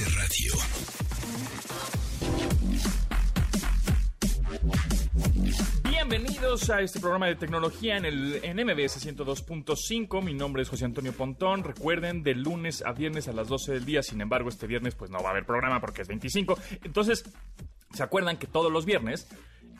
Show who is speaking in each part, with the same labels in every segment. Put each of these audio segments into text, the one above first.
Speaker 1: Radio.
Speaker 2: Bienvenidos a este programa de tecnología en el en MBS 102.5. Mi nombre es José Antonio Pontón. Recuerden, de lunes a viernes a las 12 del día. Sin embargo, este viernes pues no va a haber programa porque es 25. Entonces, ¿se acuerdan que todos los viernes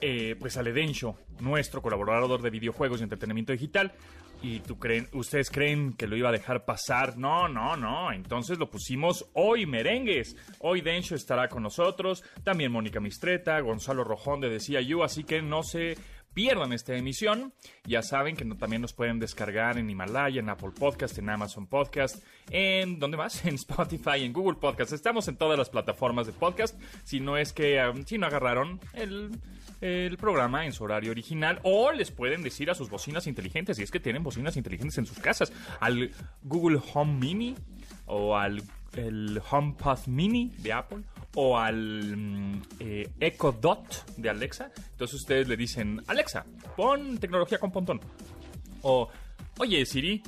Speaker 2: eh, pues sale Densho, nuestro colaborador de videojuegos y entretenimiento digital? ¿Y tú creen, ustedes creen que lo iba a dejar pasar? No, no, no. Entonces lo pusimos hoy, merengues. Hoy Densho estará con nosotros. También Mónica Mistreta, Gonzalo Rojón de Decía You. Así que no se pierdan esta emisión. Ya saben que también nos pueden descargar en Himalaya, en Apple Podcast, en Amazon Podcast, en ¿dónde más? En Spotify, en Google Podcast. Estamos en todas las plataformas de podcast. Si no es que um, si no agarraron el el programa en su horario original o les pueden decir a sus bocinas inteligentes, si es que tienen bocinas inteligentes en sus casas, al Google Home Mini o al el HomePod Mini de Apple o al mm, eh, Echo Dot de Alexa. Entonces ustedes le dicen, Alexa, pon tecnología con pontón. O, oye Siri,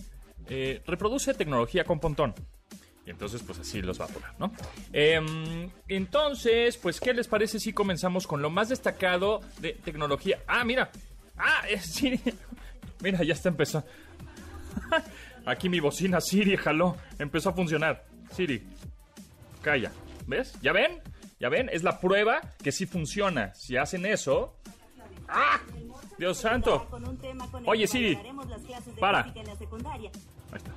Speaker 2: eh, reproduce tecnología con pontón. Y entonces, pues así los va a poner, ¿no? Em, entonces, pues, ¿qué les parece si comenzamos con lo más destacado de tecnología? Ah, mira. Ah, es Siri. Mira, ya está empezando. Aquí mi bocina Siri jaló. Empezó a funcionar. Siri, calla. ¿Ves? ¿Ya ven? ¿Ya ven? Es la prueba que sí funciona. Si hacen eso... ¡Ah! Dios santo. Oye, Siri. Para. Ahí está.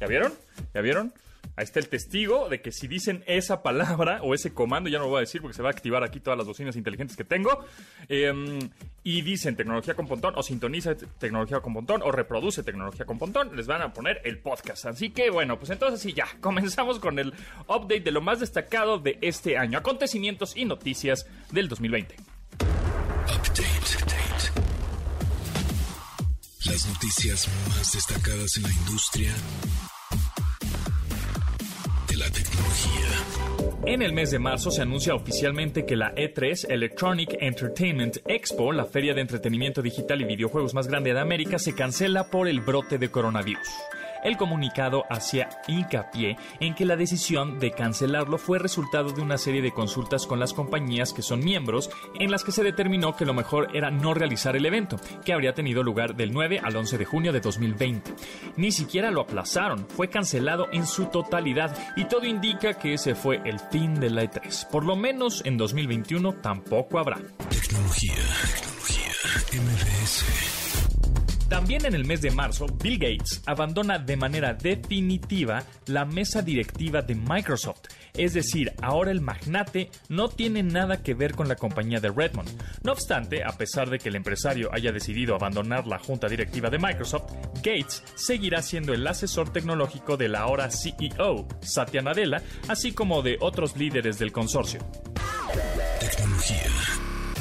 Speaker 2: ¿Ya vieron? ¿Ya vieron? Ahí está el testigo de que si dicen esa palabra o ese comando, ya no lo voy a decir porque se va a activar aquí todas las bocinas inteligentes que tengo, eh, y dicen tecnología con pontón, o sintoniza tecnología con pontón, o reproduce tecnología con pontón, les van a poner el podcast. Así que bueno, pues entonces sí, ya, comenzamos con el update de lo más destacado de este año, acontecimientos y noticias del 2020.
Speaker 1: Update. Las noticias más destacadas en la industria
Speaker 2: En el mes de marzo se anuncia oficialmente que la E3 Electronic Entertainment Expo, la feria de entretenimiento digital y videojuegos más grande de América, se cancela por el brote de coronavirus. El comunicado hacía hincapié en que la decisión de cancelarlo fue resultado de una serie de consultas con las compañías que son miembros, en las que se determinó que lo mejor era no realizar el evento, que habría tenido lugar del 9 al 11 de junio de 2020. Ni siquiera lo aplazaron, fue cancelado en su totalidad y todo indica que ese fue el fin de la E3. Por lo menos en 2021 tampoco habrá.
Speaker 1: Tecnología, tecnología.
Speaker 2: También en el mes de marzo, Bill Gates abandona de manera definitiva la mesa directiva de Microsoft. Es decir, ahora el magnate no tiene nada que ver con la compañía de Redmond. No obstante, a pesar de que el empresario haya decidido abandonar la junta directiva de Microsoft, Gates seguirá siendo el asesor tecnológico de la ahora CEO, Satya Nadella, así como de otros líderes del consorcio.
Speaker 1: Tecnología.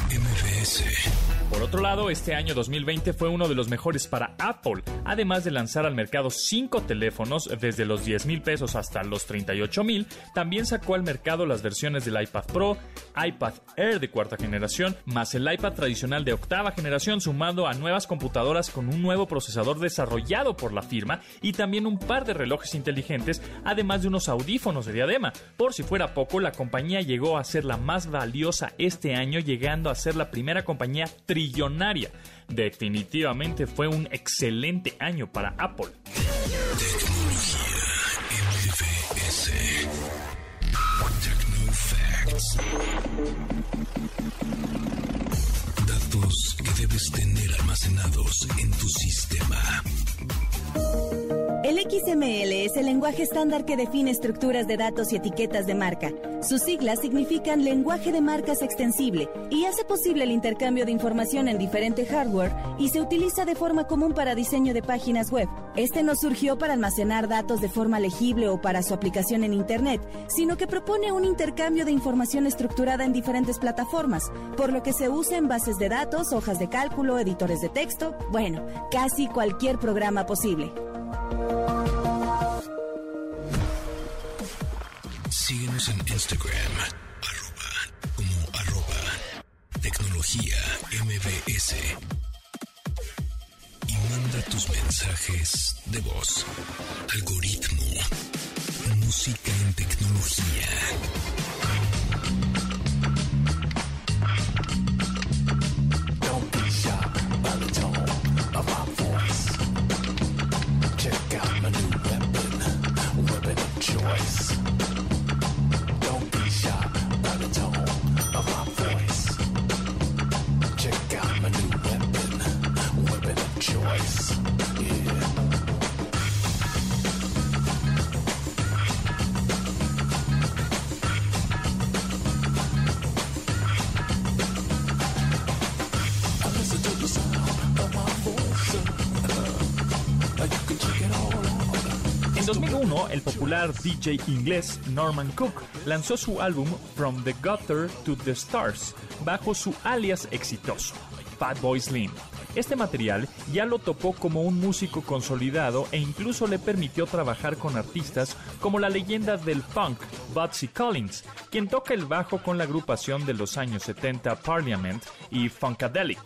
Speaker 1: MBS.
Speaker 2: Por otro lado, este año 2020 fue uno de los mejores para Apple. Además de lanzar al mercado cinco teléfonos desde los 10 mil pesos hasta los 38 mil, también sacó al mercado las versiones del iPad Pro, iPad Air de cuarta generación, más el iPad tradicional de octava generación, sumado a nuevas computadoras con un nuevo procesador desarrollado por la firma y también un par de relojes inteligentes, además de unos audífonos de diadema. Por si fuera poco, la compañía llegó a ser la más valiosa este año, llegando a ser la primera compañía trillonaria. Definitivamente fue un excelente año para Apple.
Speaker 1: Datos que debes tener almacenados en tu sistema.
Speaker 3: El XML es el lenguaje estándar que define estructuras de datos y etiquetas de marca. Sus siglas significan lenguaje de marcas extensible y hace posible el intercambio de información en diferente hardware y se utiliza de forma común para diseño de páginas web. Este no surgió para almacenar datos de forma legible o para su aplicación en Internet, sino que propone un intercambio de información estructurada en diferentes plataformas, por lo que se usa en bases de datos, hojas de cálculo, editores de texto, bueno, casi cualquier programa posible.
Speaker 1: Síguenos en Instagram, arroba, como arroba, tecnología MBS. Y manda tus mensajes de voz. Algoritmo. Música en tecnología.
Speaker 2: El popular DJ inglés Norman Cook lanzó su álbum From the Gutter to the Stars bajo su alias exitoso, Fatboy Slim. Este material ya lo topó como un músico consolidado e incluso le permitió trabajar con artistas como la leyenda del funk, Butsy Collins, quien toca el bajo con la agrupación de los años 70 Parliament y Funkadelic.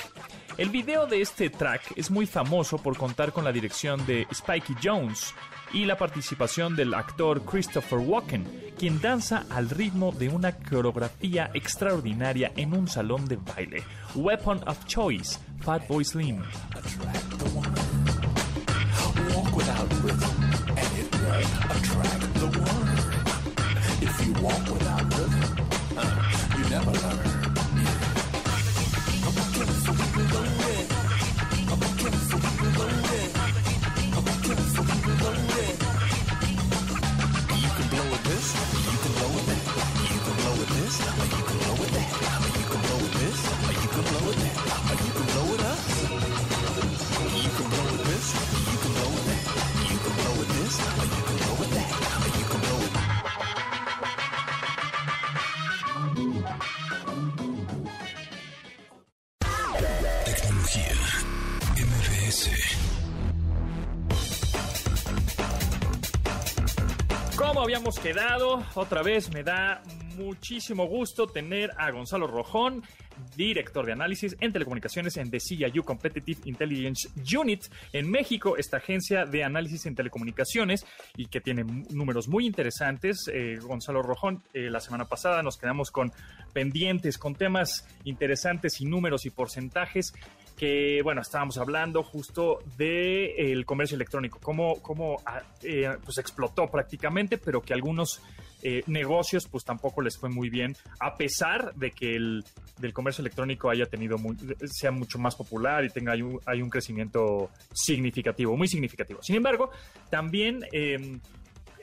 Speaker 2: El video de este track es muy famoso por contar con la dirección de Spikey Jones y la participación del actor Christopher Walken, quien danza al ritmo de una coreografía extraordinaria en un salón de baile. Weapon of Choice, Fatboy Slim.
Speaker 4: never learn.
Speaker 2: Quedado, otra vez me da muchísimo gusto tener a Gonzalo Rojón, director de análisis en telecomunicaciones en The CIU Competitive Intelligence Unit en México, esta agencia de análisis en telecomunicaciones y que tiene números muy interesantes. Eh, Gonzalo Rojón, eh, la semana pasada nos quedamos con pendientes, con temas interesantes y números y porcentajes que, bueno, estábamos hablando justo del comercio electrónico, cómo, cómo ah, eh, pues explotó prácticamente, pero que algunos eh, negocios pues tampoco les fue muy bien, a pesar de que el del comercio electrónico haya tenido muy- sea mucho más popular y tenga hay un, crecimiento significativo, muy significativo. Sin embargo, también eh,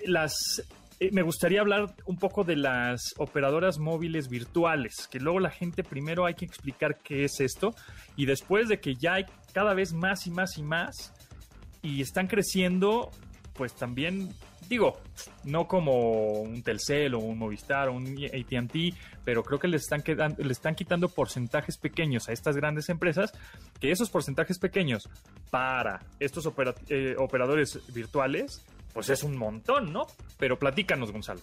Speaker 2: las eh, me gustaría hablar un poco de las operadoras móviles virtuales, que luego la gente primero hay que explicar qué es esto y después de que ya hay cada vez más y más y más y están creciendo, pues también digo, no como un Telcel o un Movistar o un AT&T, pero creo que le están, quedando, le están quitando porcentajes pequeños a estas grandes empresas, que esos porcentajes pequeños para estos eh, operadores virtuales, pues es un montón, ¿no? Pero platícanos, Gonzalo.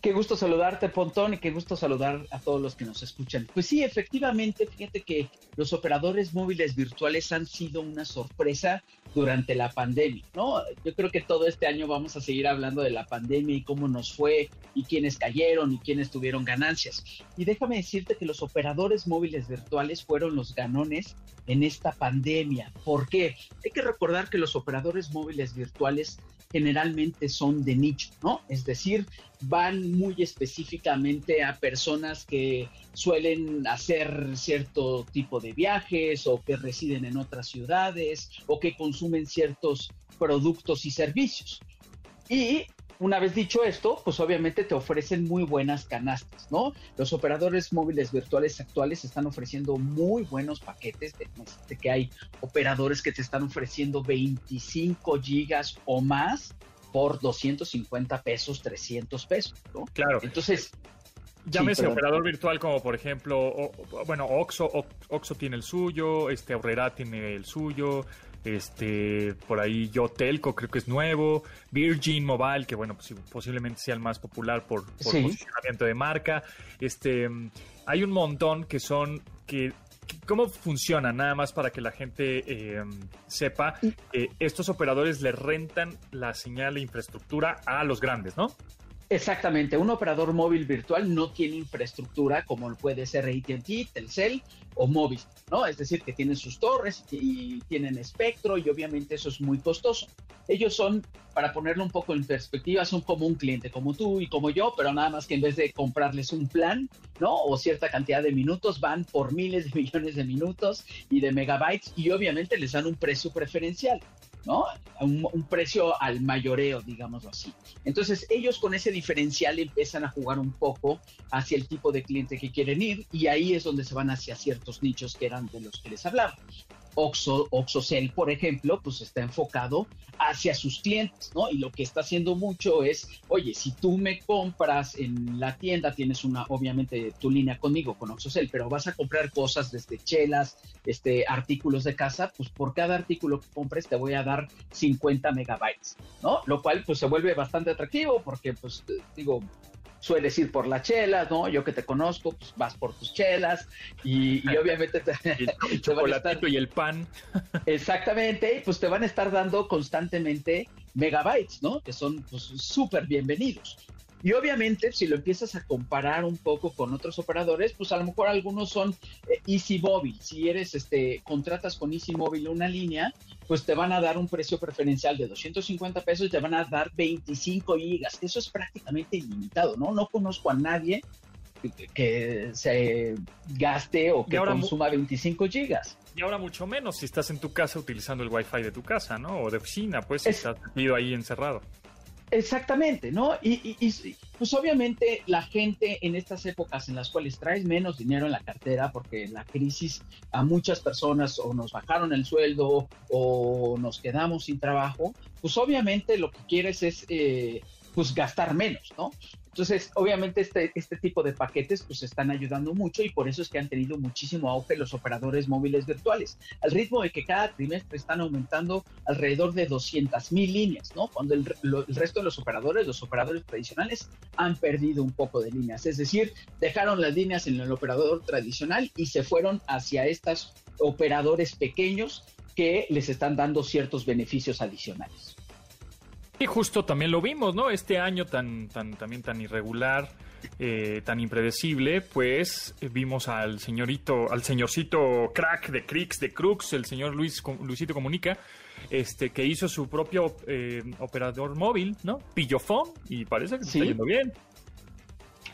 Speaker 5: Qué gusto saludarte, Pontón, y qué gusto saludar a todos los que nos escuchan. Pues sí, efectivamente, fíjate que los operadores móviles virtuales han sido una sorpresa durante la pandemia, ¿no? Yo creo que todo este año vamos a seguir hablando de la pandemia y cómo nos fue y quiénes cayeron y quiénes tuvieron ganancias. Y déjame decirte que los operadores móviles virtuales fueron los ganones en esta pandemia. ¿Por qué? Hay que recordar que los operadores móviles virtuales generalmente son de nicho, ¿no? Es decir, van muy específicamente a personas que suelen hacer cierto tipo de viajes o que residen en otras ciudades o que, consumen ciertos productos y servicios. Y una vez dicho esto, pues obviamente te ofrecen muy buenas canastas, ¿no? Los operadores móviles virtuales actuales están ofreciendo muy buenos paquetes, de, de que hay operadores que te están ofreciendo 25 gigas o más por 250 pesos, 300 pesos, ¿no?
Speaker 2: Claro.
Speaker 5: Entonces,
Speaker 2: Llámese
Speaker 5: Sí,
Speaker 2: operador virtual como por ejemplo, o- bueno, Oxo, O- Oxo tiene el suyo, este Aurrera tiene el suyo, este por ahí Yo Telco creo que es nuevo, Virgin Mobile que bueno, pues, posiblemente sea el más popular por, por
Speaker 5: Sí.
Speaker 2: posicionamiento de marca. Este mm, hay un montón que son que que- ¿Cómo funciona? Nada más para que la gente eh, sepa, eh, estos operadores le rentan la señal e infraestructura a los grandes, ¿no?
Speaker 5: Exactamente, un operador móvil virtual no tiene infraestructura como puede ser AT&T, Telcel o Movistar, ¿no? Es decir, que tienen sus torres y tienen espectro y obviamente eso es muy costoso. Ellos son, para ponerlo un poco en perspectiva, son como un cliente, como tú y como yo, pero nada más que en vez de comprarles un plan, ¿no? O cierta cantidad de minutos, van por miles de millones de minutos y de megabytes y obviamente les dan un precio preferencial. ¿No? Un, un precio al mayoreo, digámoslo así. Entonces, ellos con ese diferencial empiezan a jugar un poco hacia el tipo de cliente que quieren ir y ahí es donde se van hacia ciertos nichos que eran de los que les hablaba. Oxo, OxoCell, por ejemplo, pues está enfocado hacia sus clientes, ¿no? Y lo que está haciendo mucho es, oye, si tú me compras en la tienda, tienes una, obviamente, tu línea conmigo, con OxoCell, pero vas a comprar cosas desde chelas, este, artículos de casa, pues por cada artículo que compres te voy a dar 50 megabytes, ¿no? Lo cual, pues se vuelve bastante atractivo porque, pues, digo, sueles ir por las chelas, ¿no? Yo que te conozco, pues vas por tus chelas y, y obviamente te,
Speaker 2: El, el chocolatito
Speaker 5: estar-
Speaker 2: y el pan.
Speaker 5: Exactamente, pues te van a estar dando constantemente megabytes, ¿no? Que son pues súper bienvenidos. Y obviamente, si lo empiezas a comparar un poco con otros operadores, pues a lo mejor algunos son eh, Easy Móvil. Si eres, este, contratas con Easy Móvil una línea, pues te van a dar un precio preferencial de 250 pesos y te van a dar 25 gigas. Eso es prácticamente ilimitado, ¿no? No conozco a nadie que, que se gaste o que
Speaker 2: ahora
Speaker 5: consuma 25 gigas.
Speaker 2: Y ahora mucho menos si estás en tu casa utilizando el wifi de tu casa, ¿no? O de oficina, pues si
Speaker 5: Es-
Speaker 2: estás metido ahí encerrado.
Speaker 5: Exactamente, ¿no? Y, y- y, pues obviamente la gente en estas épocas en las cuales traes menos dinero en la cartera, porque la crisis a muchas personas o nos bajaron el sueldo o nos quedamos sin trabajo, pues obviamente lo que quieres es eh, pues gastar menos, ¿no? Entonces, obviamente este, este tipo de paquetes pues están ayudando mucho y por eso es que han tenido muchísimo auge los operadores móviles virtuales, al ritmo de que cada trimestre están aumentando alrededor de 200 mil líneas, ¿no? Cuando el, el resto de los operadores, los operadores tradicionales, han perdido un poco de líneas, es decir, dejaron las líneas en el operador tradicional y se fueron hacia estos operadores pequeños que les están dando ciertos beneficios adicionales.
Speaker 2: Y justo también lo vimos, ¿no? Este año tan, tan, también tan irregular, eh, tan impredecible, pues eh, vimos al señorito, al señorcito crack de Crix, de Crux, el señor Luis, Luisito Comunica, este, que hizo su propio eh, operador móvil, ¿no? Pillofón, y parece que
Speaker 5: Sí.
Speaker 2: está yendo bien.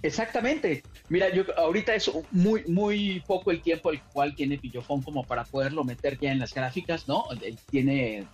Speaker 5: Exactamente. Mira, yo ahorita es muy, muy poco el tiempo el cual tiene Pillofón como para poderlo meter ya en las gráficas, ¿no? Tiene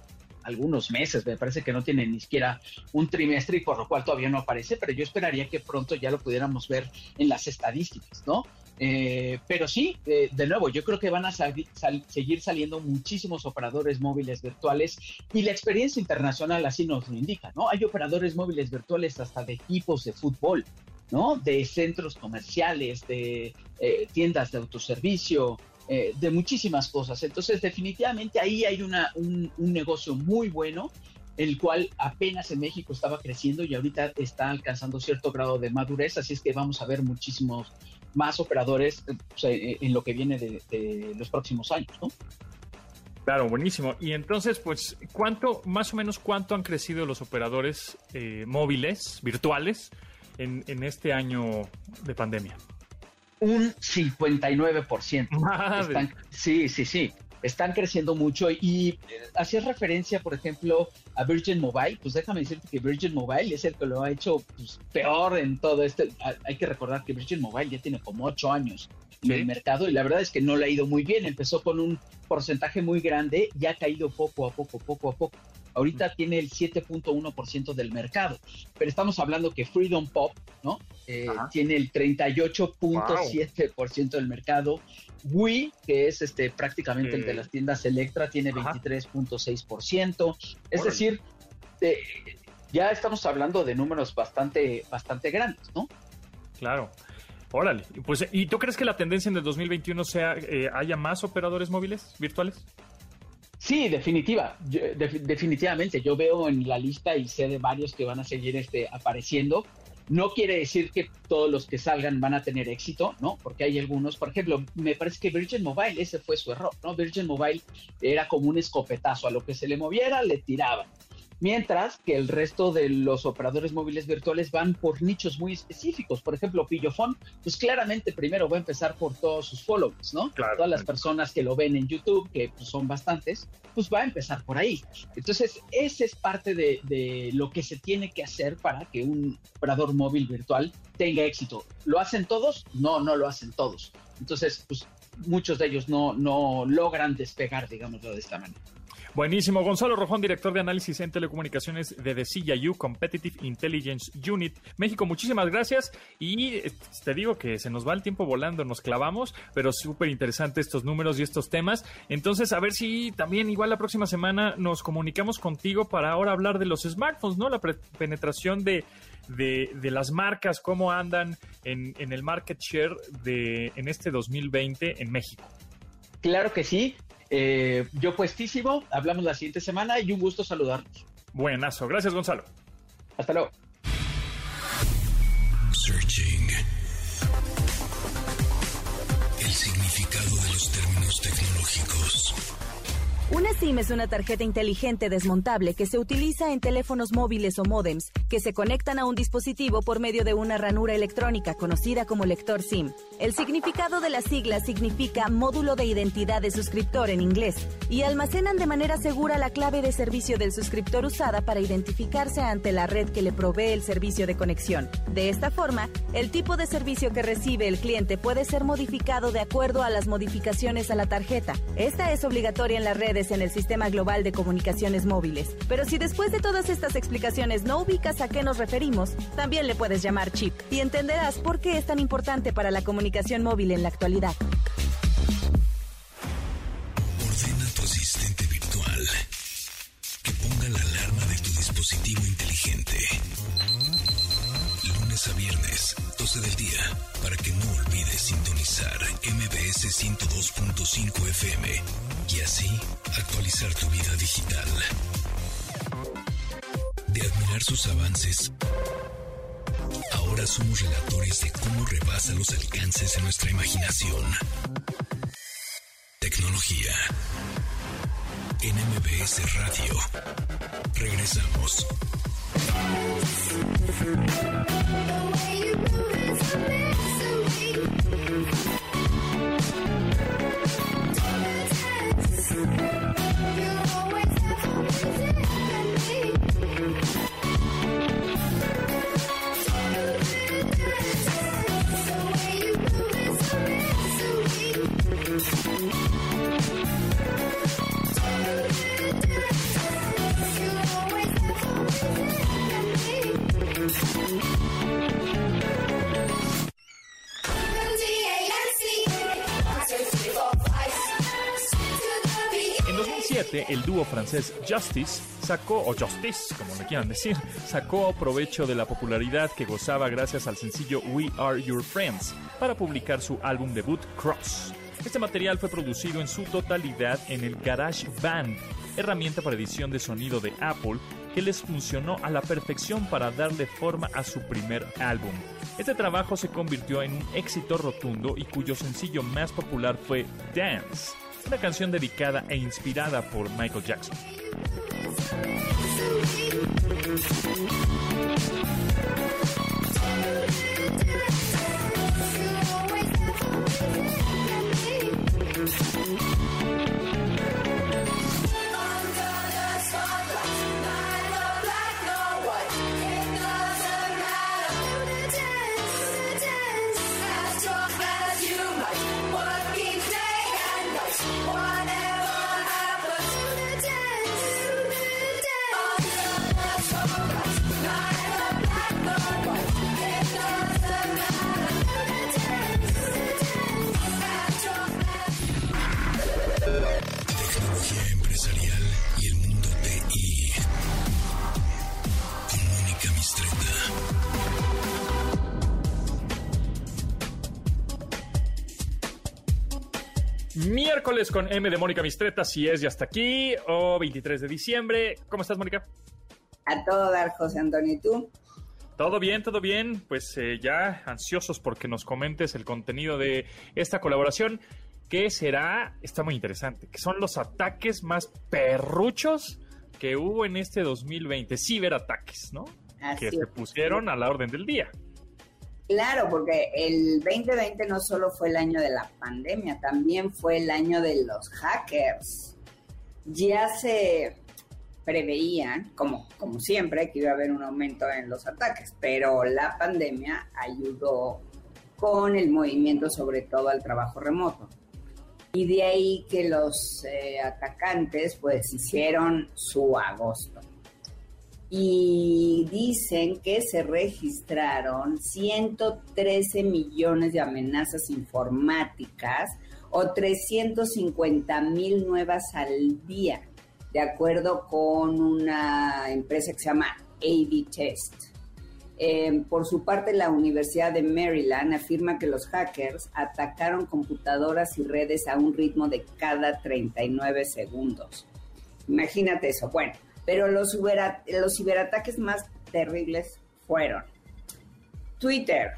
Speaker 5: algunos meses, me parece que no tiene ni siquiera un trimestre y por lo cual todavía no aparece, pero yo esperaría que pronto ya lo pudiéramos ver en las estadísticas, ¿no? Eh, pero sí, eh, de nuevo, yo creo que van a sali- sal- seguir saliendo muchísimos operadores móviles virtuales y la experiencia internacional así nos lo indica, ¿no? Hay operadores móviles virtuales hasta de equipos de fútbol, ¿no? De centros comerciales, de eh, tiendas de autoservicio, eh, de muchísimas cosas. Entonces, definitivamente ahí hay una, un, un negocio muy bueno, el cual apenas en México estaba creciendo y ahorita está alcanzando cierto grado de madurez, así es que vamos a ver muchísimos más operadores eh, eh, en lo que viene de, de los próximos años, ¿no?
Speaker 2: Claro, buenísimo. Y entonces, pues, ¿cuánto, más o menos, cuánto han crecido los operadores eh, móviles, virtuales, en, en este año de pandemia?
Speaker 5: Un 59%.
Speaker 2: Madre.
Speaker 5: Están- sí, sí, sí. están creciendo mucho y eh, hacías referencia, por ejemplo, a Virgin Mobile, pues déjame decirte que Virgin Mobile es el que lo ha hecho pues, peor en todo este. Hay que recordar que Virgin Mobile ya tiene como ocho años en el mercado y la verdad es que no le ha ido muy bien. Empezó con un porcentaje muy grande y ha caído poco a poco, poco a poco. Ahorita tiene el 7.1% del mercado, pero estamos hablando que Freedom Pop, ¿no? Eh, tiene el 38.7% del mercado. Wii, que es este prácticamente el de las tiendas Electra, tiene 23.6%. Es decir, eh, ya estamos hablando de números bastante, bastante grandes, ¿no?
Speaker 2: Claro. Órale. Pues, ¿y tú crees que la tendencia en el 2021 sea eh, haya más operadores móviles virtuales?
Speaker 5: Sí, definitiva, definitivamente. Yo veo en la lista y sé de varios que van a seguir este, apareciendo. No quiere decir que todos los que salgan van a tener éxito, ¿no? Porque hay algunos, por ejemplo, me parece que Virgin Mobile, ese fue su error, ¿no? Virgin Mobile era como un escopetazo, a lo que se le moviera le tiraban mientras que el resto de los operadores móviles virtuales van por nichos muy específicos. Por ejemplo, Pillofón, pues claramente primero va a empezar por todos sus followers, ¿no? Todas las personas que lo ven en YouTube, que pues, son bastantes, pues va a empezar por ahí. Entonces, ese es parte de, de lo que se tiene que hacer para que un operador móvil virtual tenga éxito. ¿Lo hacen todos? No, no lo hacen todos. Entonces, pues muchos de ellos no, no logran despegar, digámoslo de esta manera.
Speaker 2: Buenísimo. Gonzalo Rojón, director de análisis en telecomunicaciones de The Competitive Intelligence Unit México. Muchísimas gracias. Y eh, te digo que se nos va el tiempo volando, nos clavamos, pero súper interesante estos números y estos temas. Entonces, a ver si también igual la próxima semana nos comunicamos contigo para ahora hablar de los smartphones, ¿no? La penetración de, de, las marcas, cómo andan en, en el market share de, en este 2020 en México.
Speaker 5: Claro que sí. Eh, yo puestísimo, hablamos la siguiente semana y un gusto saludarnos.
Speaker 2: Buenazo, gracias Gonzalo.
Speaker 5: Hasta luego.
Speaker 1: Searching. El significado de los términos tecnológicos.
Speaker 3: Una SIM es una tarjeta inteligente desmontable que se utiliza en teléfonos móviles o modems que se conectan a un dispositivo por medio de una ranura electrónica conocida como lector SIM. El significado de la sigla significa módulo de identidad de suscriptor en inglés y almacenan de manera segura la clave de servicio del suscriptor usada para identificarse ante la red que le provee el servicio de conexión. De esta forma, el tipo de servicio que recibe el cliente puede ser modificado de acuerdo a las modificaciones a la tarjeta. Esta es obligatoria en las redes en el sistema global de comunicaciones móviles. Pero si después de todas estas explicaciones no ubicas a qué nos referimos, también le puedes llamar chip y entenderás por qué es tan importante para la comunicación móvil en la actualidad.
Speaker 1: Ordena tu asistente virtual que ponga la alarma de tu dispositivo inteligente. Lunes a viernes, 12 del día, para que no olvides sintonizar MBS 102.5 FM y así actualizar tu vida digital. De admirar sus avances, ahora somos relatores de cómo rebasa los alcances de nuestra imaginación. Tecnología. En Radio. Regresamos. Thank you.
Speaker 2: El dúo francés Justice sacó, o Justice, como le quieran decir, sacó provecho de la popularidad que gozaba gracias al sencillo We Are Your Friends para publicar su álbum debut Cross. Este material fue producido en su totalidad en el Garage Band, herramienta para edición de sonido de Apple que les funcionó a la perfección para darle forma a su primer álbum. Este trabajo se convirtió en un éxito rotundo y cuyo sencillo más popular fue Dance una canción dedicada e inspirada por Michael Jackson. Miércoles con M de Mónica Mistreta, si es ya hasta aquí, o 23 de diciembre. ¿Cómo estás, Mónica?
Speaker 6: A todo dar, José Antonio, ¿y tú?
Speaker 2: Todo bien, todo bien. Pues eh, ya ansiosos porque nos comentes el contenido de esta colaboración, que será, está muy interesante, que son los ataques más perruchos que hubo en este 2020, ciberataques, ¿no?
Speaker 6: Así
Speaker 2: que
Speaker 6: es.
Speaker 2: se pusieron a la orden del día.
Speaker 6: Claro, porque el 2020 no solo fue el año de la pandemia, también fue el año de los hackers. Ya se preveía, como, como siempre, que iba a haber un aumento en los ataques, pero la pandemia ayudó con el movimiento, sobre todo al trabajo remoto. Y de ahí que los eh, atacantes pues hicieron su agosto. Y dicen que se registraron 113 millones de amenazas informáticas o 350 mil nuevas al día, de acuerdo con una empresa que se llama A-B Test. Eh, por su parte, la Universidad de Maryland afirma que los hackers atacaron computadoras y redes a un ritmo de cada 39 segundos. Imagínate eso. Bueno, pero los, cibera- los ciberataques más terribles fueron Twitter,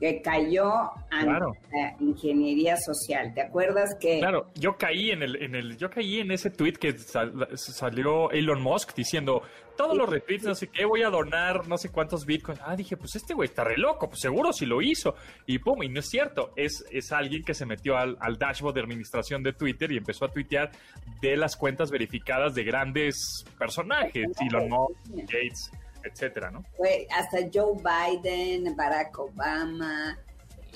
Speaker 6: que cayó ante
Speaker 2: Claro.
Speaker 6: la ingeniería social. ¿Te acuerdas que
Speaker 2: Claro, yo caí en el, en el, yo caí en ese tweet que sal- salió Elon Musk diciendo todos los retweets, no sé qué, voy a donar no sé cuántos bitcoins. Ah, dije, pues este güey está re loco, pues seguro si lo hizo. Y pum, y no es cierto, es, es alguien que se metió al, al dashboard de administración de Twitter y empezó a tuitear de las cuentas verificadas de grandes personajes, Elon Musk, Gates, etcétera, ¿no?
Speaker 6: fue hasta Joe Biden, Barack Obama,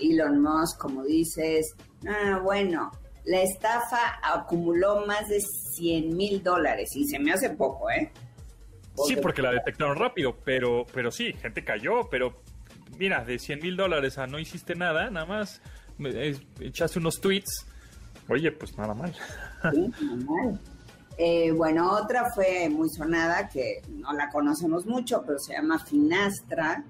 Speaker 6: Elon Musk, como dices. Ah, bueno, la estafa acumuló más de 100 mil dólares y se me hace poco, ¿eh?
Speaker 2: Sí, porque la detectaron rápido, pero, pero sí, gente cayó, pero mira, de 100 mil dólares a no hiciste nada, nada más echaste unos tweets, oye, pues nada mal.
Speaker 6: Sí, normal. Eh, bueno, otra fue muy sonada, que no la conocemos mucho, pero se llama Finastra,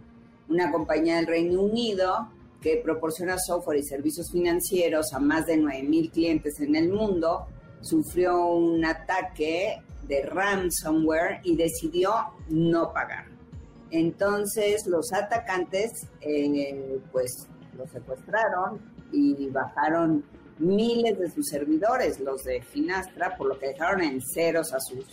Speaker 6: una compañía del Reino Unido que proporciona software y servicios financieros a más de 9 mil clientes en el mundo, sufrió un ataque de ransomware y decidió no pagar. Entonces los atacantes eh, pues lo secuestraron y bajaron miles de sus servidores, los de Finastra, por lo que dejaron en ceros a sus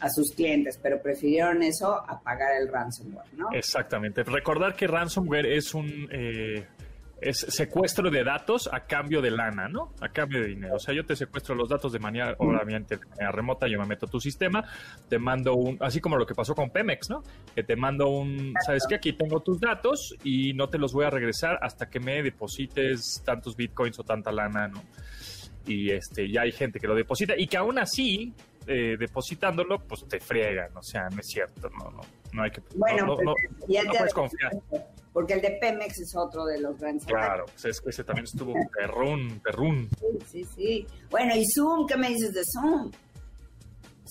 Speaker 6: a sus clientes, pero prefirieron eso a pagar el ransomware, ¿no?
Speaker 2: Exactamente. Recordar que ransomware es un eh, es secuestro de datos a cambio de lana, ¿no? A cambio de dinero. O sea, yo te secuestro los datos de manera, obviamente, de manera remota, yo me meto a tu sistema, te mando un, así como lo que pasó con Pemex, ¿no? Que te mando un, ¿sabes qué? Aquí tengo tus datos y no te los voy a regresar hasta que me deposites tantos bitcoins o tanta lana, ¿no? Y este, ya hay gente que lo deposita y que aún así, eh, depositándolo, pues te friegan, o sea, no es cierto, no, no, no hay que,
Speaker 6: Bueno,
Speaker 2: no,
Speaker 6: pues, ya
Speaker 2: no
Speaker 6: te
Speaker 2: puedes confiar.
Speaker 6: porque el de Pemex es otro de los grandes
Speaker 2: Claro, pues es que ese también estuvo perrún, perrún.
Speaker 6: Sí, sí. Bueno, y Zoom, ¿qué me dices de Zoom?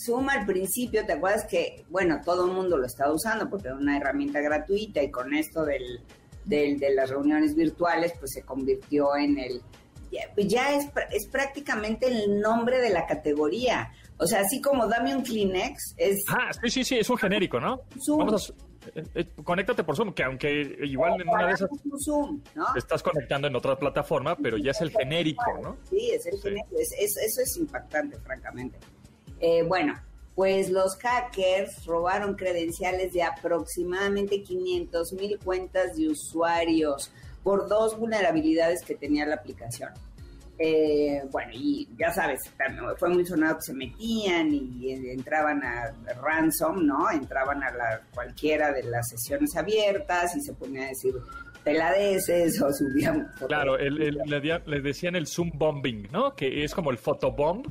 Speaker 6: Zoom al principio, ¿te acuerdas que, bueno, todo el mundo lo estaba usando porque era una herramienta gratuita y con esto del, del- de las reuniones virtuales, pues se convirtió en el... Ya, pues ya es, es prácticamente el nombre de la categoría. O sea, así como dame un Kleenex, es
Speaker 2: Ah, sí, sí, sí, es un genérico, ¿no?
Speaker 6: Zoom.
Speaker 2: Vamos a... eh, eh, conéctate por Zoom, que aunque igual en una de esas
Speaker 6: un Zoom, ¿no?
Speaker 2: te estás conectando en otra plataforma, pero ya es el genérico, ¿no?
Speaker 6: Sí, es el
Speaker 2: Sí.
Speaker 6: genérico. Es- es- eso es impactante, francamente. Eh, bueno, pues los hackers robaron credenciales de aproximadamente 500 mil cuentas de usuarios por dos vulnerabilidades que tenía la aplicación. Eh, bueno, y ya sabes, fue muy sonado que se metían y entraban a ransom, ¿no? Entraban a la, cualquiera de las sesiones abiertas y se ponían a decir peladeces o subían...
Speaker 2: Claro, el, le decían el Zoom bombing, ¿no? Que es como el photobomb,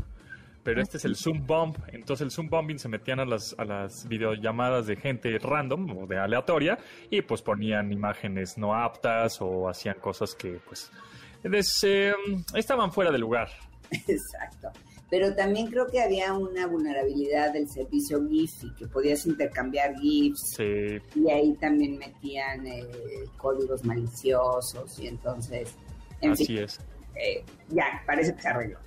Speaker 2: pero este es el Zoom bomb. Entonces el Zoom bombing se metían a las, a las videollamadas de gente random o de aleatoria y pues ponían imágenes no aptas o hacían cosas que pues des- eh, estaban fuera de lugar.
Speaker 6: Exacto. Pero también creo que había una vulnerabilidad del servicio Giphy, que podías intercambiar GIFs
Speaker 2: Se,
Speaker 6: y ahí también metían eh, códigos maliciosos y entonces, en
Speaker 2: así
Speaker 6: fin,
Speaker 2: es.
Speaker 6: eh, ya, parece que se arregló.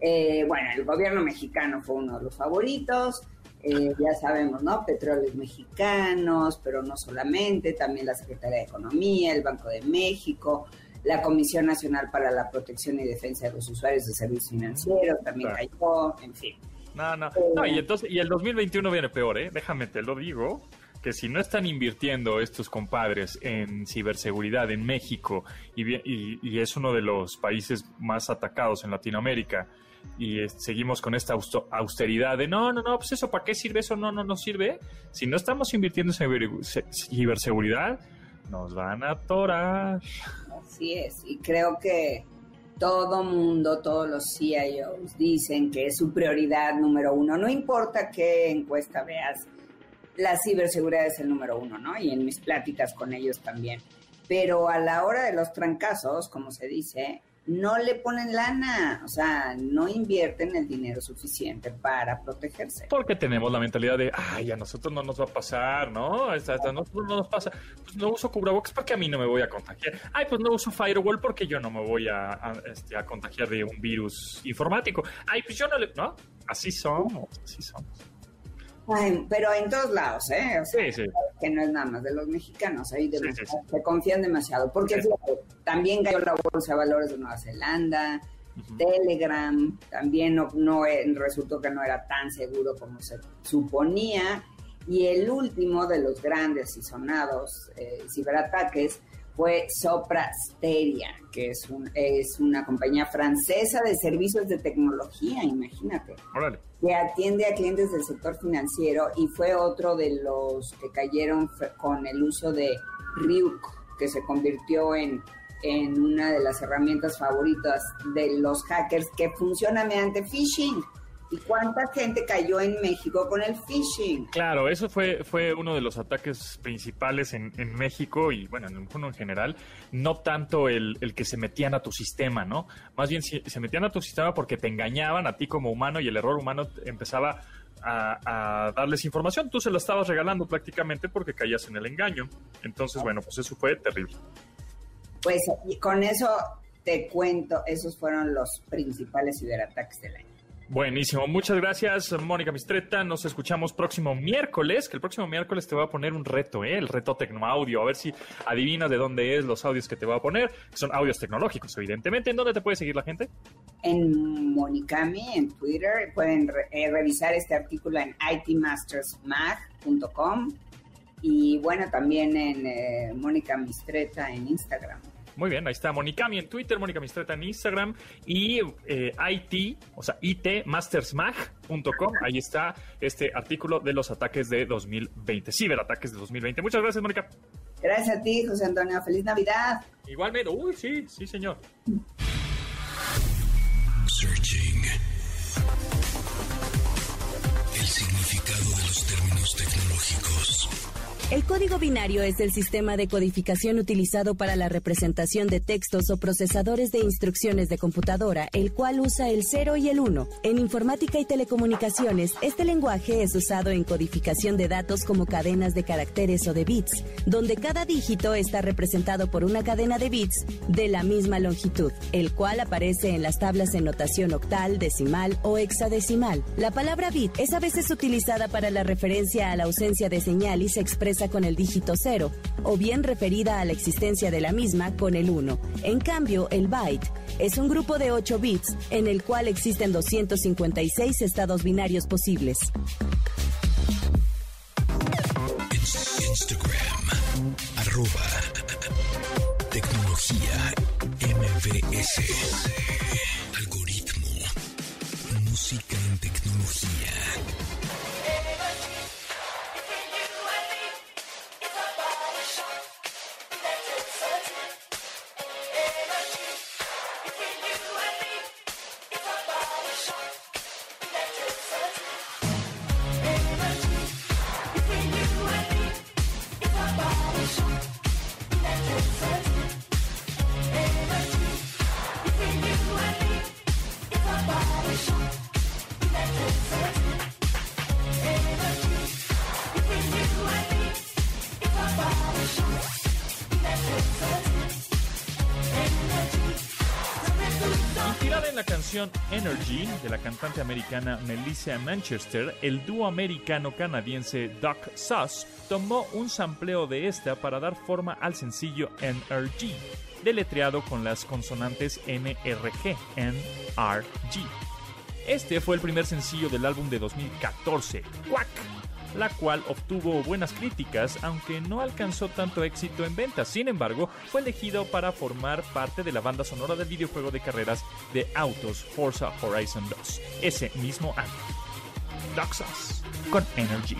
Speaker 6: Eh, bueno, el gobierno mexicano fue uno de los favoritos. Eh, ya sabemos, ¿no? Petróleos mexicanos, pero no solamente, también la Secretaría de Economía, el Banco de México, la Comisión Nacional para la Protección y Defensa de los Usuarios de Servicios Financieros también
Speaker 2: Claro.
Speaker 6: cayó, en fin.
Speaker 2: No, no. No, y entonces, y el 2021 viene peor, ¿eh? Déjame te lo digo. Que si no están invirtiendo estos compadres en ciberseguridad en México y, vi- y- y es uno de los países más atacados en Latinoamérica y es- seguimos con esta austeridad de no, no, no, pues eso, ¿para qué sirve? Eso no, no nos sirve. Si no estamos invirtiendo en ciber- se- ciberseguridad, nos van a atorar.
Speaker 6: Así es, y creo que todo mundo, todos los CIOs dicen que es su prioridad número uno. No importa qué encuesta veas, la ciberseguridad es el número uno, ¿no? Y en mis pláticas con ellos también. Pero a la hora de los trancazos, como se dice, no le ponen lana, o sea, no invierten el dinero suficiente para protegerse.
Speaker 2: Porque tenemos la mentalidad de, ay, a nosotros no nos va a pasar, ¿no? A nosotros no nos pasa. Pues no uso cubrebocas porque a mí no me voy a contagiar. Ay, pues no uso firewall porque yo no me voy a, este, a contagiar de un virus informático. Ay, pues yo no le... ¿No? Así somos, así somos.
Speaker 6: Ay, pero en todos lados, ¿eh? O sea,
Speaker 2: Sí, sí.
Speaker 6: que no es nada más de los mexicanos, ahí de-
Speaker 2: sí,
Speaker 6: se confían demasiado, porque fíjate, también cayó la bolsa de valores de Nueva Zelanda, Telegram, también no, no eh, resultó que no era tan seguro como se suponía, y el último de los grandes y sonados eh, ciberataques fue Sopra Steria, que es, un, es una compañía francesa de servicios de tecnología, imagínate
Speaker 2: Órale.
Speaker 6: que atiende a clientes del sector financiero y fue otro de los que cayeron con el uso de Ryuk, que se convirtió en, en una de las herramientas favoritas de los hackers que funciona mediante phishing. ¿Y cuánta gente cayó en México con el phishing?
Speaker 2: Claro, eso fue, fue uno de los ataques principales en, en México y bueno, en el mundo en general. No tanto el, el que se metían a tu sistema, ¿no? Más bien si- se metían a tu sistema porque te engañaban a ti como humano y el error humano empezaba a, a darles información. Tú se la estabas regalando prácticamente porque caías en el engaño. Entonces, bueno, pues eso fue terrible.
Speaker 6: Pues y con eso te cuento, esos fueron los principales ciberataques del año.
Speaker 2: Buenísimo, muchas gracias Mónica Mistreta, nos escuchamos próximo miércoles, que el próximo miércoles te voy a poner un reto, ¿eh? el reto Tecnoaudio, a ver si adivinas de dónde es los audios que te voy a poner, que son audios tecnológicos evidentemente, ¿en dónde te puede seguir la gente?
Speaker 6: en Monicami, en Twitter. Pueden eh, revisar este artículo en itmastersmag.com y bueno, también en eh, Mónica Mistreta en Instagram.
Speaker 2: Muy bien, ahí está Monicami en Twitter, Mónica Mistreta en Instagram y eh, IT, o sea, itmastersmag.com, ahí está este artículo de los ataques de 2020, ciberataques de 2020. Muchas gracias Mónica.
Speaker 6: Gracias a ti, José Antonio. Feliz Navidad.
Speaker 2: Igualmente, uy, sí, sí señor.
Speaker 1: Searching. El significado de los términos tecnológicos.
Speaker 3: El código binario es el sistema de codificación utilizado para la representación de textos o procesadores de instrucciones de computadora, el cual usa el 0 y el 1. En informática y telecomunicaciones, este lenguaje es usado en codificación de datos como cadenas de caracteres o de bits, donde cada dígito está representado por una cadena de bits de la misma longitud, el cual aparece en las tablas en notación octal, decimal o hexadecimal. La palabra bit es a veces utilizada para la referencia a la ausencia de señal y se expresa con el dígito 0, o bien referida a la existencia de la misma con el 1. En cambio, el byte es un grupo de 8 bits en el cual existen 256 estados binarios posibles.
Speaker 1: Ins- Instagram. Arroba. Tecnología. MBS. Algoritmo. Música
Speaker 2: canción Energy de la cantante americana Melissa Manchester, el dúo americano-canadiense Doc Sus tomó un sampleo de esta para dar forma al sencillo NRG, deletreado con las consonantes NRG, NRG. Este fue el primer sencillo del álbum de 2014, Quack, la cual obtuvo buenas críticas, aunque no alcanzó tanto éxito en ventas. Sin embargo, fue elegido para formar parte de la banda sonora del videojuego de carreras de autos Forza Horizon 2, ese mismo año. Doxas con Energy.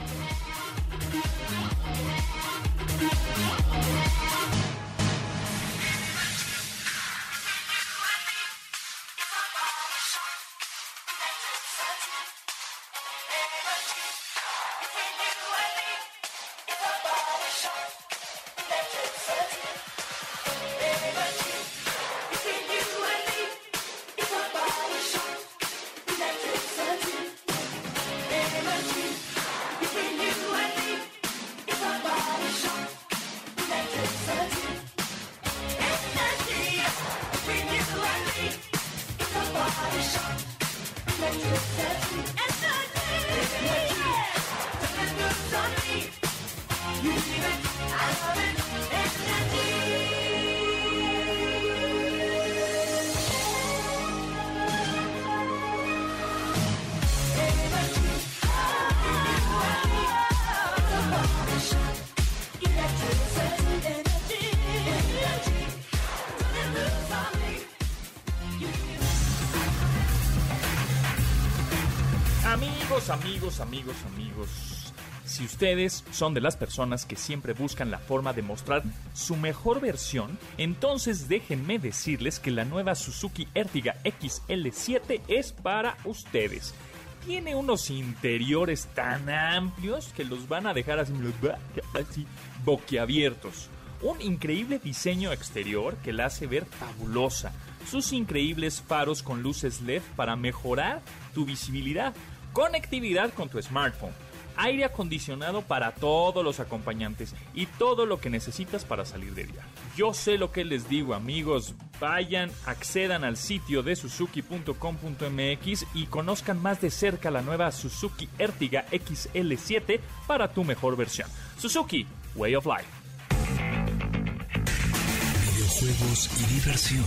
Speaker 2: Amigos, amigos, amigos. Si ustedes son de las personas que siempre buscan la forma de mostrar su mejor versión, entonces déjenme decirles que la nueva Suzuki Ertiga XL7 es para ustedes. Tiene unos interiores tan amplios que los van a dejar así boquiabiertos. Un increíble diseño exterior que la hace ver fabulosa. Sus increíbles faros con luces LED para mejorar tu visibilidad conectividad con tu smartphone, aire acondicionado para todos los acompañantes y todo lo que necesitas para salir de viaje. Yo sé lo que les digo amigos, vayan, accedan al sitio de suzuki.com.mx y conozcan más de cerca la nueva Suzuki Ertiga XL7 para tu mejor versión. Suzuki, Way of Life.
Speaker 1: Videojuegos y diversión.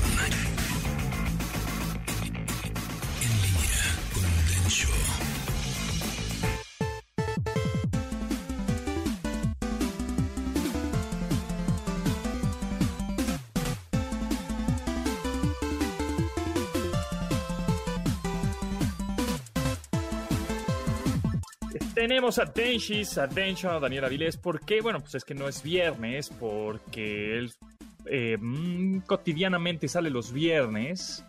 Speaker 2: Tenemos a Denshis, a Densho, a Daniel Avilés. ¿Por qué? Bueno, pues es que no es viernes, porque él eh, mm, cotidianamente sale los viernes.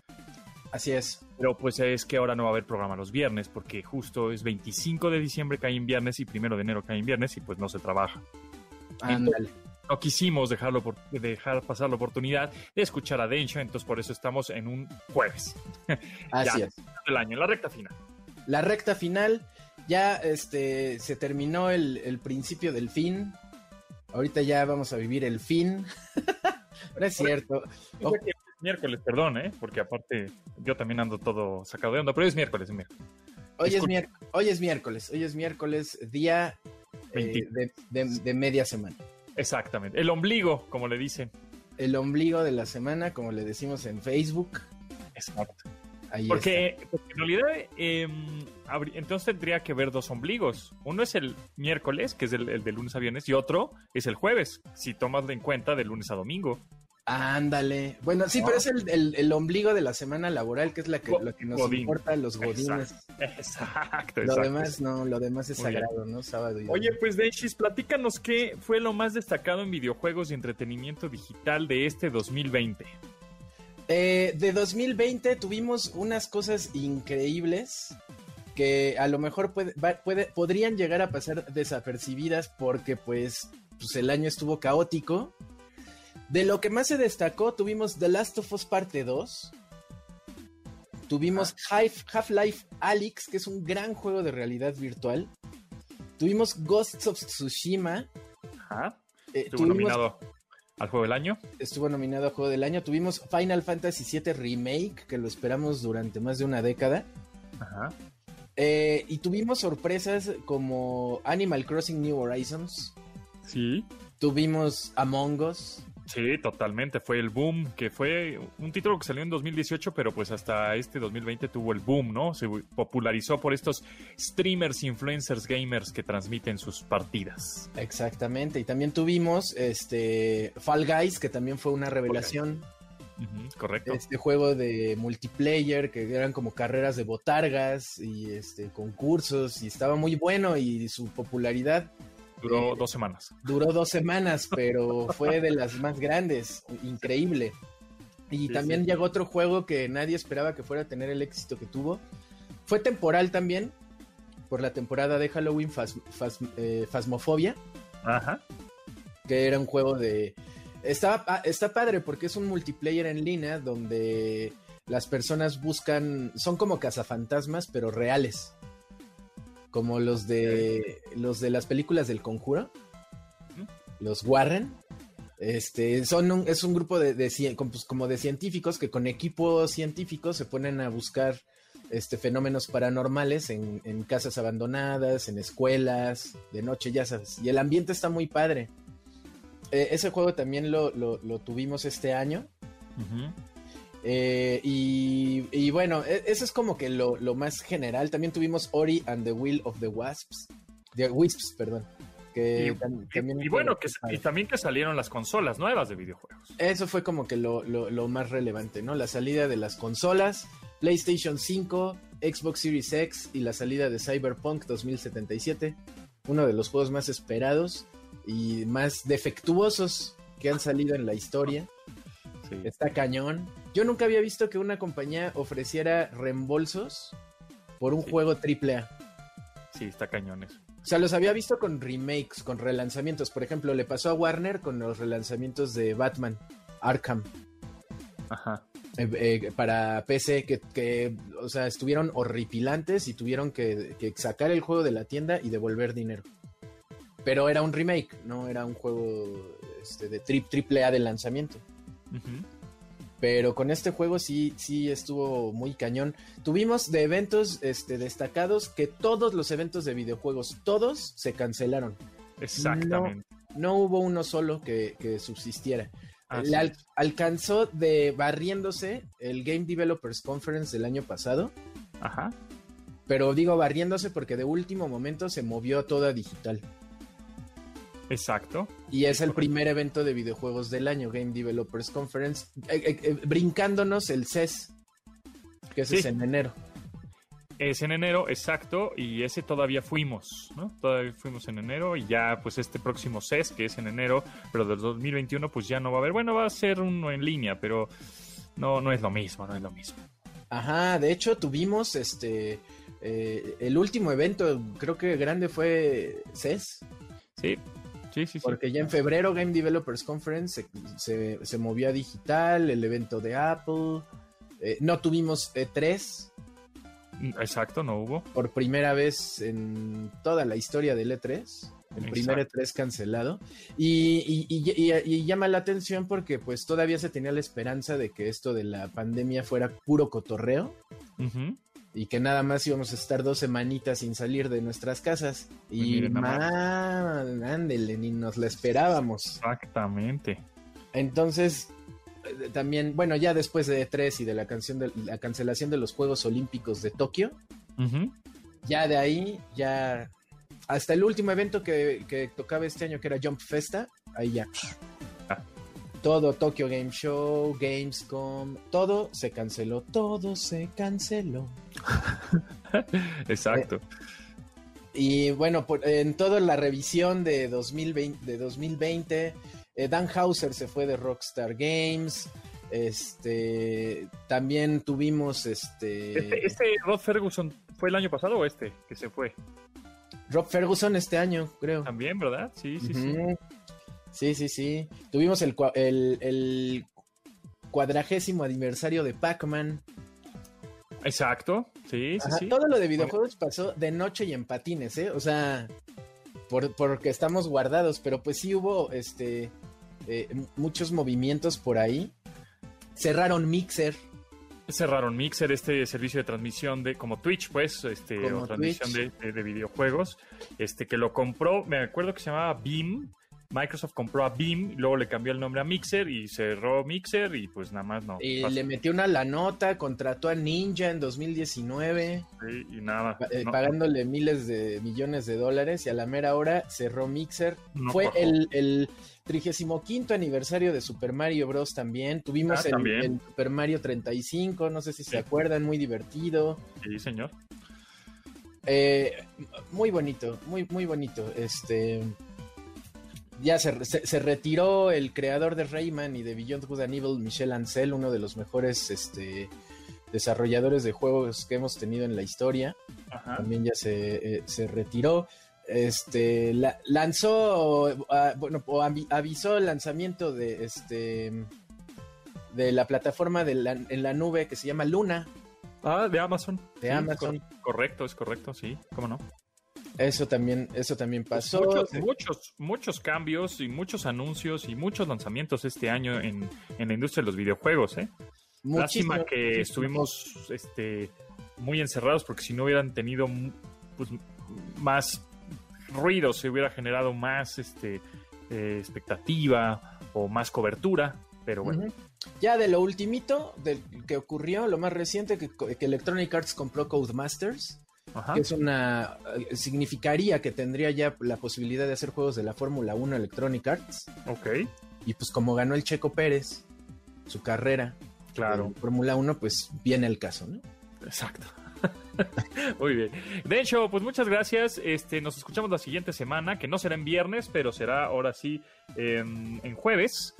Speaker 7: Así es.
Speaker 2: Pero pues es que ahora no va a haber programa los viernes, porque justo es 25 de diciembre cae en viernes y primero de enero cae en viernes y pues no se trabaja.
Speaker 7: Ándale.
Speaker 2: No quisimos dejarlo por- dejar pasar la oportunidad de escuchar a Densho, entonces por eso estamos en un jueves
Speaker 7: Así
Speaker 2: Ya.
Speaker 7: es.
Speaker 2: del año, en la recta final.
Speaker 7: La recta final, ya este se terminó el, el principio del fin. Ahorita ya vamos a vivir el fin. no es cierto.
Speaker 2: Miércoles, perdón, ¿eh? porque aparte yo también ando todo sacado de onda, pero es miércoles, es miércoles.
Speaker 7: Hoy es, mier- hoy es miércoles. Hoy es miércoles, día eh,
Speaker 2: 20.
Speaker 7: de, de- de media semana.
Speaker 2: Exactamente, el ombligo, como le dicen.
Speaker 7: El ombligo de la semana, como le decimos en Facebook.
Speaker 2: Exacto.
Speaker 7: Ahí
Speaker 2: Porque, porque en realidad, eh, entonces tendría que haber dos ombligos. Uno es el miércoles, que es el, el de lunes a viernes, y otro es el jueves, si tomas en cuenta de lunes a domingo.
Speaker 7: Ándale. Bueno, sí, pero es el, el- el ombligo de la semana laboral, que es la que, lo que nos
Speaker 2: Godín.
Speaker 7: importa los godines.
Speaker 2: Exacto,
Speaker 7: Lo
Speaker 2: exacto.
Speaker 7: demás no, lo demás es
Speaker 2: Muy bien.
Speaker 7: sagrado, ¿no? Sábado y
Speaker 2: Oye, pues Denchis, platícanos qué fue lo más destacado en videojuegos y entretenimiento digital de este 2020.
Speaker 7: Eh, de 2020 tuvimos unas cosas increíbles que a lo mejor puede- puede- podrían llegar a pasar desapercibidas porque pues, pues el año estuvo caótico. De lo que más se destacó tuvimos The Last of Us Parte 2. Tuvimos Half- Half-Life Alyx, que es un gran juego de realidad virtual. Tuvimos Ghosts of Tsushima.
Speaker 2: Ajá.
Speaker 7: Eh, tuvimos-
Speaker 2: nominado al juego del año.
Speaker 7: Estuvo nominado a Juego del Año. Tuvimos Final Fantasy VII Remake, que lo esperamos durante más de una década.
Speaker 2: Ajá.
Speaker 7: Eh, y tuvimos sorpresas como Animal Crossing New Horizons.
Speaker 2: Sí.
Speaker 7: Tuvimos Among Us.
Speaker 2: Sí, totalmente. Fue el boom, que fue un título que salió en 2018, pero pues hasta este 2020 tuvo el boom, ¿no? Se popularizó por estos streamers, influencers, gamers que transmiten sus partidas.
Speaker 7: Exactamente. Y también tuvimos este Fall Guys, que también fue una revelación.
Speaker 2: Correcto.
Speaker 7: Este juego de multiplayer, que eran como carreras de botargas y este concursos. Y estaba muy bueno. Y su popularidad
Speaker 2: Duró dos semanas.
Speaker 7: duró dos semanas, pero fue de las más grandes. Increíble. Y
Speaker 2: Sí,
Speaker 7: también
Speaker 2: sí.
Speaker 7: llegó otro juego que nadie esperaba que fuera a tener el éxito que tuvo. Fue temporal también, por la temporada de Halloween Phas- eh,
Speaker 2: Ajá.
Speaker 7: que era un juego de... Está, pa- está padre porque es un multiplayer en línea donde las personas buscan... Son como cazafantasmas, pero reales. Como los de, los de las películas del conjuro. Los Warren. Este, son un- es un grupo de, pues, como de científicos que con equipos científicos se ponen a buscar este, fenómenos paranormales en, en casas abandonadas, en escuelas, de noche, ya sabes. Y el ambiente está muy padre. Eh, ese juego también lo, lo- lo tuvimos este año.
Speaker 2: Ujú.
Speaker 7: Eh, y, y bueno, e- eso es como que lo, lo más general. También tuvimos Ori and the Will of the Wasps. The Wisps, perdón. Que
Speaker 2: Y,
Speaker 7: tam-
Speaker 2: y-
Speaker 7: también
Speaker 2: y bueno, que, y también que salieron las consolas nuevas de videojuegos.
Speaker 7: Eso fue como que lo, lo- lo más relevante, ¿no? La salida de las consolas, PlayStation 5, Xbox Series X y la salida de Cyberpunk 2077. Uno de los juegos más esperados y más defectuosos que han salido en la historia.
Speaker 2: Sí.
Speaker 7: Está cañón. Yo nunca había visto que una compañía ofreciera reembolsos por un
Speaker 2: Sí.
Speaker 7: juego AAA.
Speaker 2: Sí, está cañón eso.
Speaker 7: O sea, los había visto con remakes, con relanzamientos. Por ejemplo, le pasó a Warner con los relanzamientos de Batman, Arkham.
Speaker 2: Ajá.
Speaker 7: eh, eh, para PC que, que, o sea, estuvieron horripilantes y tuvieron que, que sacar el juego de la tienda y devolver dinero. Pero era un remake, no era un juego este, de tri- triple A de lanzamiento.
Speaker 2: Ujú.
Speaker 7: Pero con este juego sí, sí estuvo muy cañón. Tuvimos de eventos este, destacados que todos los eventos de videojuegos, todos se cancelaron.
Speaker 2: Exactamente.
Speaker 7: No hubo uno solo que, que subsistiera. Le al- alcanzó de barriéndose el Game Developers Conference del año pasado.
Speaker 2: Ajá.
Speaker 7: Pero digo barriéndose porque de último momento se movió toda digital.
Speaker 2: Exacto.
Speaker 7: Y es el primer evento de videojuegos del año, Game Developers Conference, eh, eh, eh, brincándonos el CES, que ese
Speaker 2: Sí.
Speaker 7: es en enero.
Speaker 2: Es en enero, exacto, y ese todavía fuimos, ¿no? Todavía fuimos en enero y ya pues este próximo CES, que es en enero, pero del 2021 pues ya no va a haber, bueno, va a ser uno en línea, pero no, no es lo mismo, no es lo mismo.
Speaker 7: Ajá, de hecho tuvimos este el último evento, creo que grande fue CES,
Speaker 2: Sí, sí, sí, sí.
Speaker 7: porque ya en febrero Game Developers Conference se, se- se movió a digital, el evento de Apple, eh, no tuvimos E3
Speaker 2: Exacto, no hubo.
Speaker 7: por primera vez en toda la historia del E3. El primer
Speaker 2: Exacto.
Speaker 7: E3 cancelado. Y, y- y- y- y llama la atención porque pues todavía se tenía la esperanza de que esto de la pandemia fuera puro cotorreo.
Speaker 2: Ujú.
Speaker 7: Y que nada más íbamos a estar dos semanitas sin salir de nuestras casas.
Speaker 2: Pues
Speaker 7: Y
Speaker 2: miren
Speaker 7: man, ándele, ni nos la esperábamos.
Speaker 2: Exactamente.
Speaker 7: Entonces, eh, también, bueno, ya después de E3 y de la, canción de, la cancelación de los Juegos Olímpicos de Tokio, ya de ahí, ya hasta el último evento que, que tocaba este año, que era Jump Festa, ahí ya. Todo Tokyo Game Show, Gamescom, todo se canceló, todo se canceló.
Speaker 2: Exacto.
Speaker 7: Y bueno, por- en toda la revisión de 2020, de 2020 eh, Dan Hauser se fue de Rockstar Games. Este también tuvimos este,
Speaker 2: Este, este Rod Ferguson fue el año pasado o este que se fue?
Speaker 7: Rob Ferguson este año, creo.
Speaker 2: También, ¿verdad? Sí, sí, sí,
Speaker 7: sí, sí. Tuvimos el, el, el cuadragésimo aniversario de Pac-Man.
Speaker 2: Exacto. Sí, sí,
Speaker 7: Ajá,
Speaker 2: sí.
Speaker 7: Todo lo de videojuegos pasó de noche y en patines, ¿eh? O sea, por- porque estamos guardados, pero pues sí hubo este eh, muchos movimientos por ahí. Cerraron Mixer.
Speaker 2: Cerraron Mixer, este servicio de transmisión de como Twitch, pues, este, o transmisión de, de- de videojuegos, este, que lo compró, me acuerdo que se llamaba Beam. Microsoft compró a Beam, luego le cambió el nombre a Mixer y cerró Mixer y pues nada más no.
Speaker 7: Y
Speaker 2: pasó.
Speaker 7: le metió una la nota, contrató a Ninja en 2019,
Speaker 2: Sí, y nada.
Speaker 7: eh,
Speaker 2: no.
Speaker 7: pagándole miles de millones de dólares y a la mera hora cerró Mixer.
Speaker 2: No
Speaker 7: Fue
Speaker 2: cuajó.
Speaker 7: el, el 35 aniversario de Super Mario Bros. también. Tuvimos
Speaker 2: Ah,
Speaker 7: el,
Speaker 2: también.
Speaker 7: el Super Mario 35, no sé si se acuerdan, muy divertido.
Speaker 2: Sí, señor.
Speaker 7: Eh, muy bonito, muy, muy bonito. Este. Ya se, se- se retiró el creador de Rayman y de Beyond Good and Evil, Michel Ancel, uno de los mejores este, desarrolladores de juegos que hemos tenido en la historia.
Speaker 2: Ajá.
Speaker 7: También ya se, eh, se retiró. Este la- lanzó, ah, bueno, o avi- avisó el lanzamiento de este de la plataforma de la- en la nube que se llama Luna
Speaker 2: Ah, de Amazon.
Speaker 7: de
Speaker 2: Sí,
Speaker 7: Amazon.
Speaker 2: cor- correcto, es correcto, sí, cómo no.
Speaker 7: Eso también, eso también pasó.
Speaker 2: Muchos, muchos, muchos cambios y muchos anuncios y muchos lanzamientos este año en, en la industria de los videojuegos, ¿eh?
Speaker 7: Muchísimo,
Speaker 2: Lástima que
Speaker 7: muchísimo.
Speaker 2: estuvimos este, muy encerrados porque si no hubieran tenido m- pues, más ruido, se hubiera generado más este, eh, expectativa o más cobertura, pero bueno.
Speaker 7: Ya de lo ultimito del que ocurrió, lo más reciente, que, que Electronic Arts compró Codemasters,
Speaker 2: Ajá.
Speaker 7: que es una. eh, significaría que tendría ya la posibilidad de hacer juegos de la Fórmula 1 Electronic Arts.
Speaker 2: Ok,
Speaker 7: Y pues como ganó el Checo Pérez su carrera
Speaker 2: claro.
Speaker 7: en Fórmula 1, pues viene el caso, ¿no?
Speaker 2: Exacto. Muy bien. Dencho, pues muchas gracias. Este, nos escuchamos la siguiente semana, que no será en viernes, pero será ahora sí en jueves.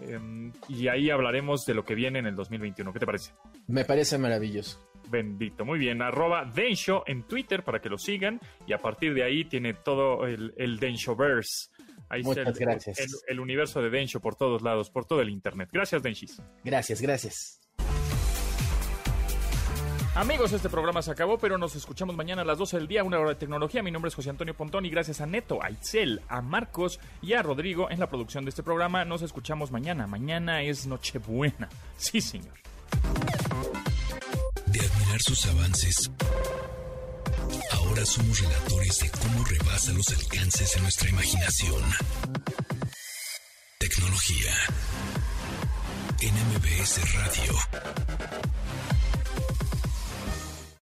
Speaker 2: Em, y ahí hablaremos de lo que viene en el 2021. ¿Qué te parece?
Speaker 7: Me parece maravilloso.
Speaker 2: Bendito. Muy bien. Arroba Densho en Twitter para que lo sigan. Y a partir de ahí tiene todo el, el Denshoverse. Ahí está
Speaker 7: Muchas
Speaker 2: el,
Speaker 7: gracias.
Speaker 2: el- el universo de Densho por todos lados, por todo el internet. Gracias, Denshis.
Speaker 7: Gracias, gracias.
Speaker 2: Amigos, este programa se acabó, pero nos escuchamos mañana a las 12 del día, una hora de tecnología. Mi nombre es José Antonio Pontón y gracias a Neto, a Itzel, a Marcos y a Rodrigo en la producción de este programa. Nos escuchamos mañana. Mañana es Nochebuena. Sí, señor.
Speaker 1: De admirar sus avances, ahora somos relatores de cómo rebasa los alcances de nuestra imaginación. Tecnología. En MBS Radio.